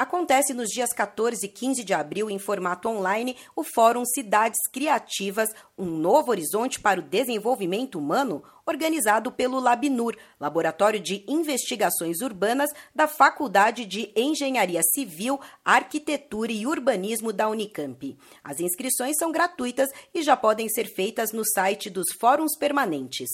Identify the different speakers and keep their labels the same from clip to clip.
Speaker 1: Acontece nos dias 14 e 15 de abril, em formato online, o Fórum Cidades Criativas Um Novo Horizonte para o Desenvolvimento Humano, organizado pelo Labnur, Laboratório de Investigações Urbanas da Faculdade de Engenharia Civil, Arquitetura e Urbanismo da Unicamp. As inscrições são gratuitas e já podem ser feitas no site dos Fóruns Permanentes.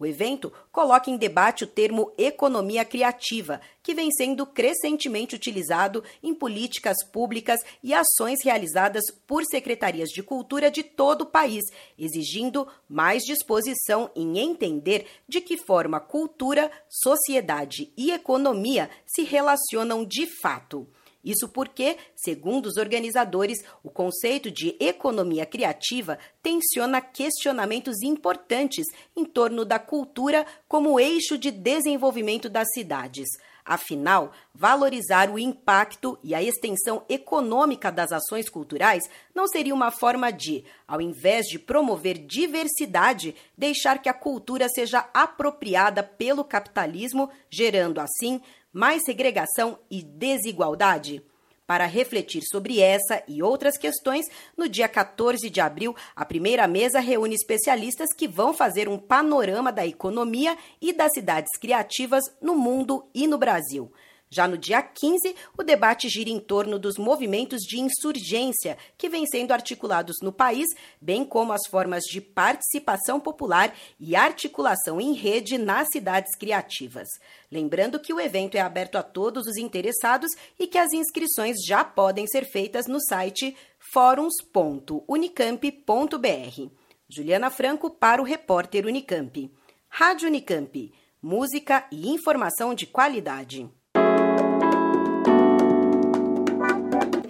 Speaker 1: O evento coloca em debate o termo economia criativa, que vem sendo crescentemente utilizado em políticas públicas e ações realizadas por secretarias de cultura de todo o país, exigindo mais disposição em entender de que forma cultura, sociedade e economia se relacionam de fato. Isso porque, segundo os organizadores, o conceito de economia criativa tensiona questionamentos importantes em torno da cultura como eixo de desenvolvimento das cidades. Afinal, valorizar o impacto e a extensão econômica das ações culturais não seria uma forma de, ao invés de promover diversidade, deixar que a cultura seja apropriada pelo capitalismo, gerando assim mais segregação e desigualdade? Para refletir sobre essa e outras questões, no dia 14 de abril, a primeira mesa reúne especialistas que vão fazer um panorama da economia e das cidades criativas no mundo e no Brasil. Já no dia 15, o debate gira em torno dos movimentos de insurgência que vêm sendo articulados no país, bem como as formas de participação popular e articulação em rede nas cidades criativas. Lembrando que o evento é aberto a todos os interessados e que as inscrições já podem ser feitas no site fóruns.unicamp.br. Juliana Franco para o repórter Unicamp. Rádio Unicamp. Música e informação de qualidade.